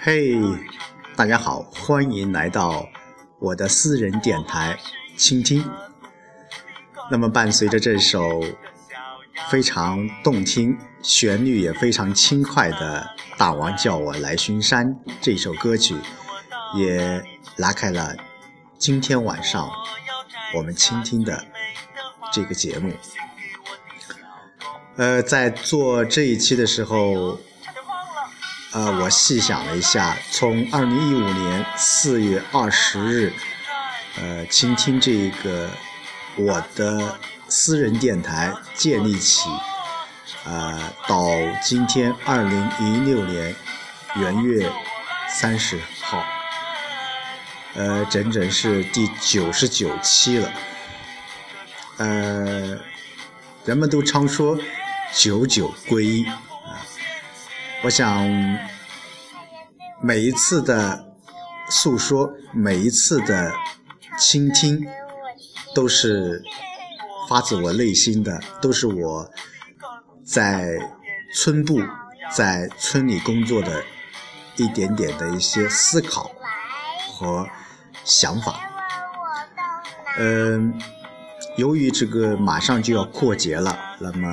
嘿，大家好，欢迎来到我的私人电台倾听。那么，伴随着这首非常动听、旋律也非常轻快的《大王叫我来巡山》这首歌曲，也拉开了今天晚上我们倾听的这个节目。呃，在做这一期的时候。呃，我细想了一下，从二零一五年四月二十日，呃，倾听这个我的私人电台建立起，呃，到今天二零一六年元月三十号，呃，整整是第九十九期了。呃，人们都常说九九归一啊。我想，每一次的诉说，每一次的倾听，都是发自我内心的，都是我在村部、在村里工作的一点点的一些思考和想法。嗯，由于这个马上就要过节了，那么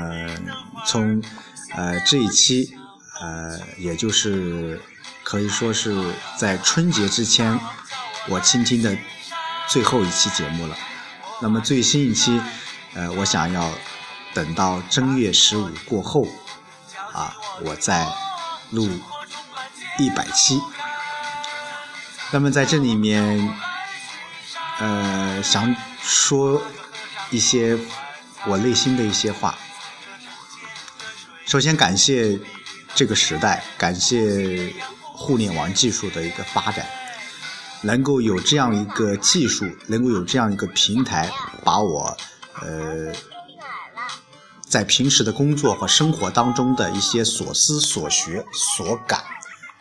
从呃这一期。呃，也就是可以说是在春节之前，我倾听的最后一期节目了。那么最新一期，呃，我想要等到正月十五过后，啊，我再录一百期。那么在这里面，呃，想说一些我内心的一些话。首先感谢。这个时代，感谢互联网技术的一个发展，能够有这样一个技术，能够有这样一个平台，把我呃在平时的工作和生活当中的一些所思所学所感，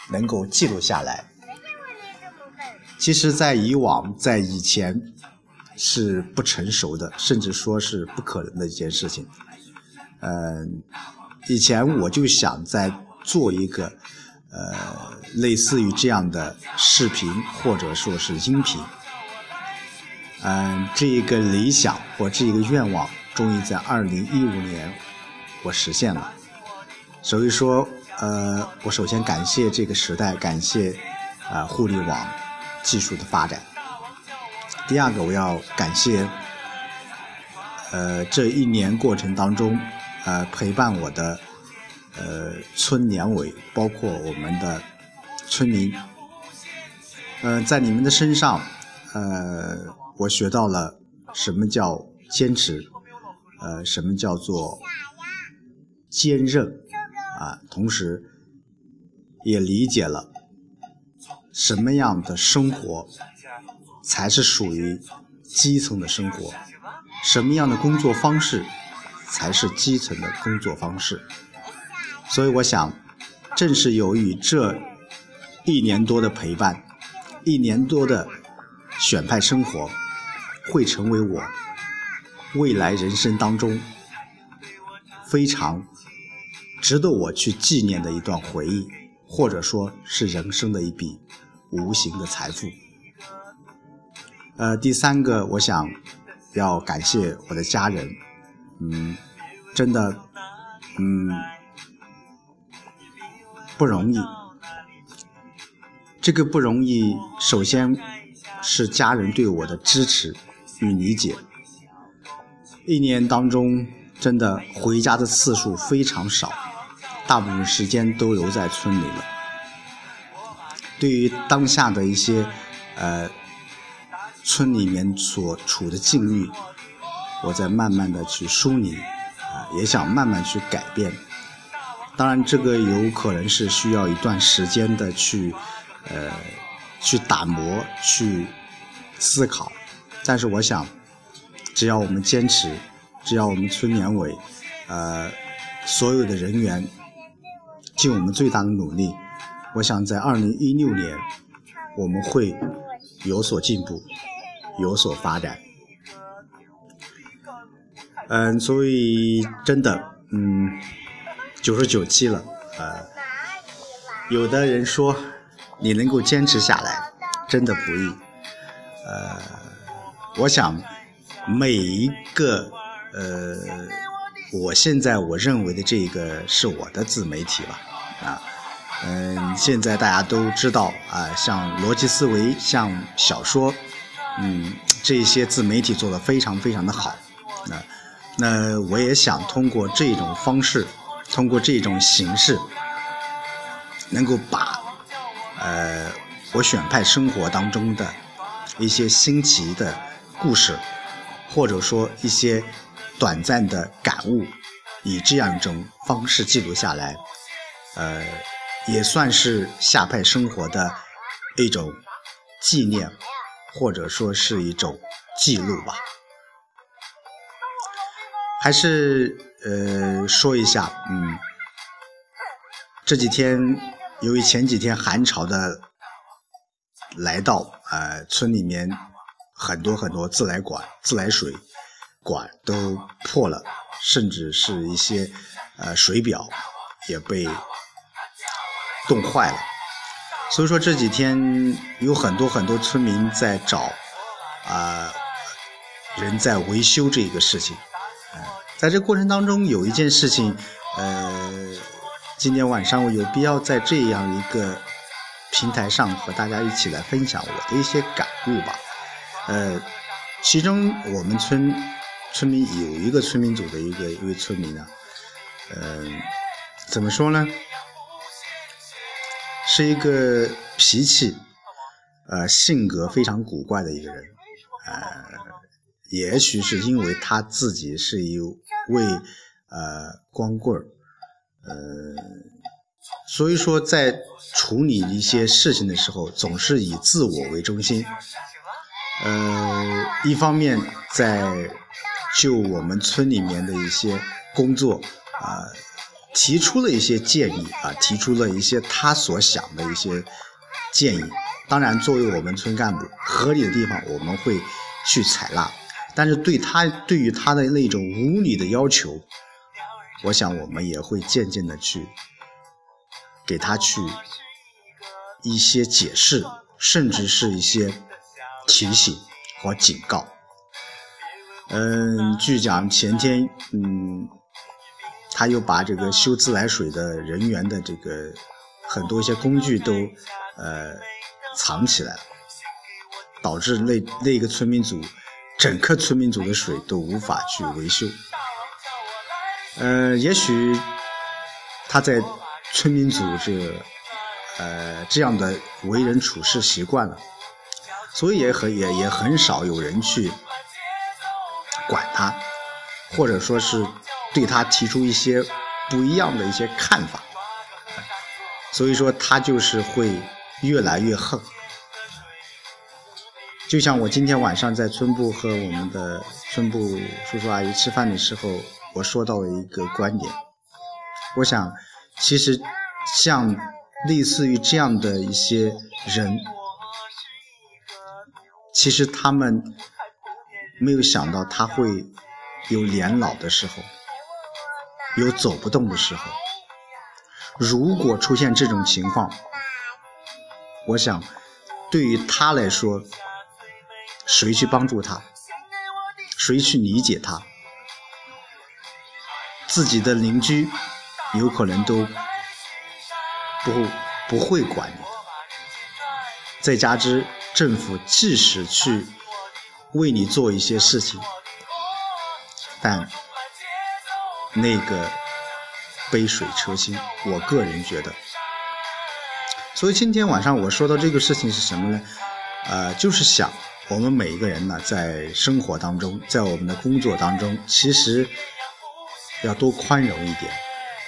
能够记录下来。其实，在以往，在以前是不成熟的，甚至说是不可能的一件事情。嗯。以前我就想在做一个，呃，类似于这样的视频或者说是音频，嗯，这一个理想或这一个愿望，终于在二零一五年我实现了。所以说，呃，我首先感谢这个时代，感谢啊互联网技术的发展。第二个，我要感谢，呃，这一年过程当中。呃，陪伴我的呃村年委，包括我们的村民，呃，在你们的身上，呃，我学到了什么叫坚持，呃，什么叫做坚韧，啊，同时也理解了什么样的生活才是属于基层的生活，什么样的工作方式。才是基层的工作方式，所以我想，正是由于这一年多的陪伴，一年多的选派生活，会成为我未来人生当中非常值得我去纪念的一段回忆，或者说是人生的一笔无形的财富。呃，第三个，我想要感谢我的家人。嗯，真的，嗯，不容易。这个不容易，首先是家人对我的支持与理解。一年当中，真的回家的次数非常少，大部分时间都留在村里了。对于当下的一些呃村里面所处的境遇。我在慢慢的去梳理，啊，也想慢慢去改变。当然，这个有可能是需要一段时间的去，呃，去打磨、去思考。但是，我想，只要我们坚持，只要我们村年委，呃，所有的人员尽我们最大的努力，我想在二零一六年，我们会有所进步，有所发展。嗯，所以真的，嗯，九十九期了，呃，有的人说，你能够坚持下来，真的不易。呃，我想每一个呃，我现在我认为的这个是我的自媒体吧，啊，嗯，现在大家都知道啊，像逻辑思维，像小说，嗯，这些自媒体做的非常非常的好，那那我也想通过这种方式，通过这种形式，能够把呃我选派生活当中的。一些新奇的故事，或者说一些短暂的感悟，以这样一种方式记录下来，呃，也算是下派生活的一种纪念，或者说是一种记录吧。还是呃说一下，嗯，这几天由于前几天寒潮的。来到呃村里面，很多很多自来管、自来水管都破了，甚至是一些呃水表也被冻坏了。所以说这几天有很多很多村民在找啊人在维修这个事情。在这过程当中有一件事情，呃，今天晚上我有必要在这样一个。平台上和大家一起来分享我的一些感悟吧。呃，其中我们村村民有一个村民组的一个一位村民呢，嗯，怎么说呢？是一个脾气呃性格非常古怪的一个人。呃，也许是因为他自己是一位呃光棍儿，呃。所以说，在处理一些事情的时候，总是以自我为中心。呃，一方面在就我们村里面的一些工作啊，提出了一些建议啊，提出了一些他所想的一些建议。当然，作为我们村干部，合理的地方我们会去采纳。但是对他对于他的那种无理的要求，我想我们也会渐渐的去。给他去一些解释，甚至是一些提醒和警告。嗯，据讲前天，嗯，他又把这个修自来水的人员的这个很多一些工具都呃藏起来了，导致那那个村民组整个村民组的水都无法去维修。呃，也许他在。村民组织，呃，这样的为人处事习惯了，所以也很也也很少有人去管他，或者说是对他提出一些不一样的一些看法，所以说他就是会越来越横。就像我今天晚上在村部和我们的村部叔叔阿姨吃饭的时候，我说到了一个观点，我想。其实，像类似于这样的一些人，其实他们没有想到他会有年老的时候，有走不动的时候。如果出现这种情况，我想对于他来说，谁去帮助他，谁去理解他，自己的邻居。有可能都不不会管你，再加之政府即使去为你做一些事情，但那个杯水车薪，我个人觉得。所以今天晚上我说到这个事情是什么呢？呃，就是想我们每一个人呢，在生活当中，在我们的工作当中，其实要多宽容一点。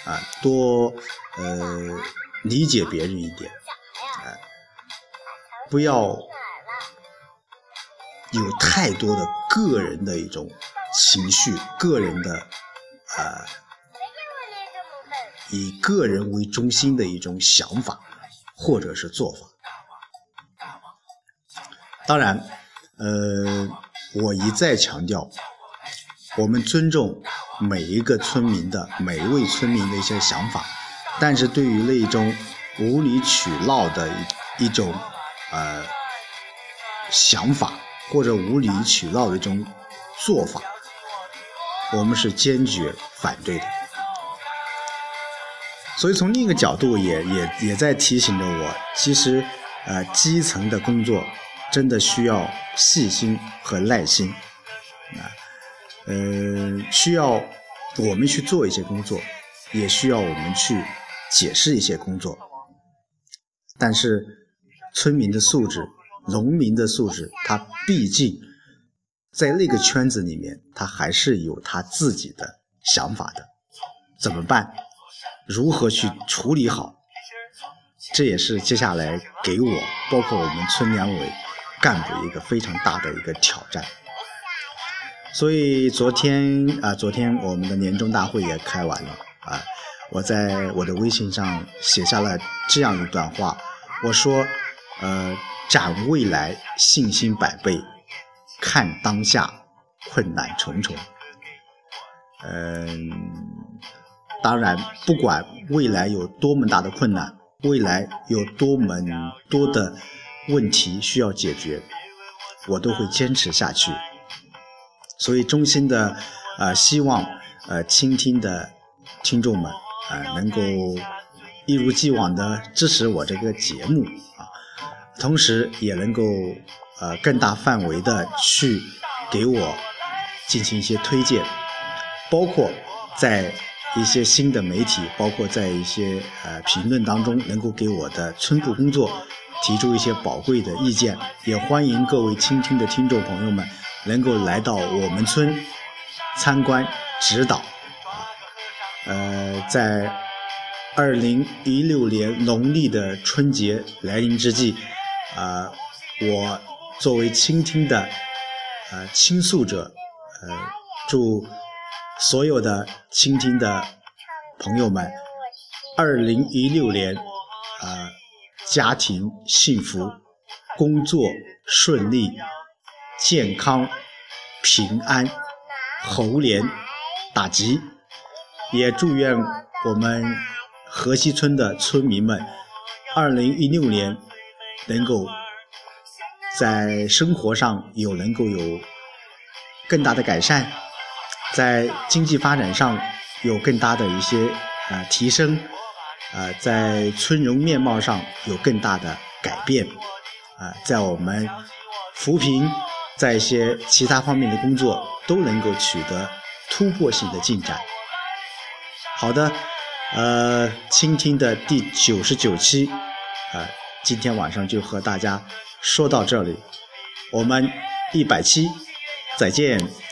啊，多呃理解别人一点，啊，不要有太多的个人的一种情绪，个人的呃，以个人为中心的一种想法或者是做法。当然，呃，我一再强调。我们尊重每一个村民的每一位村民的一些想法，但是对于那种无理取闹的一一种呃想法，或者无理取闹的一种做法，我们是坚决反对的。所以从另一个角度，也也也在提醒着我，其实呃基层的工作真的需要细心和耐心啊，呃需要我们去做一些工作，也需要我们去解释一些工作。但是，村民的素质、农民的素质，他毕竟在那个圈子里面，他还是有他自己的想法的。怎么办？如何去处理好？这也是接下来给我，包括我们村两委干部一个非常大的一个挑战。所以昨天啊，昨天我们的年终大会也开完了啊。我在我的微信上写下了这样一段话，我说：“呃，展未来信心百倍，看当下困难重重。”嗯，当然，不管未来有多么大的困难，未来有多么多的问题需要解决，我都会坚持下去。所以，衷心的呃希望呃倾听的听众们。呃，能够一如既往的支持我这个节目啊，同时也能够呃更大范围的去给我进行一些推荐，包括在一些新的媒体，包括在一些呃评论当中，能够给我的村部工作提出一些宝贵的意见。也欢迎各位倾听的听众朋友们能够来到我们村参观指导。呃，在二零一六年农历的春节来临之际，啊，我作为倾听的呃倾诉者，呃，祝所有的倾听的朋友们，二零一六年啊，家庭幸福，工作顺利，健康平安，猴年大吉。也祝愿我们河西村的村民们，二零一六年能够在生活上有能够有更大的改善，在经济发展上有更大的一些啊提升，啊在村容面貌上有更大的改变，啊在我们扶贫在一些其他方面的工作都能够取得突破性的进展。好的，呃，倾听的第九十九期，啊，今天晚上就和大家说到这里，我们一百期再见。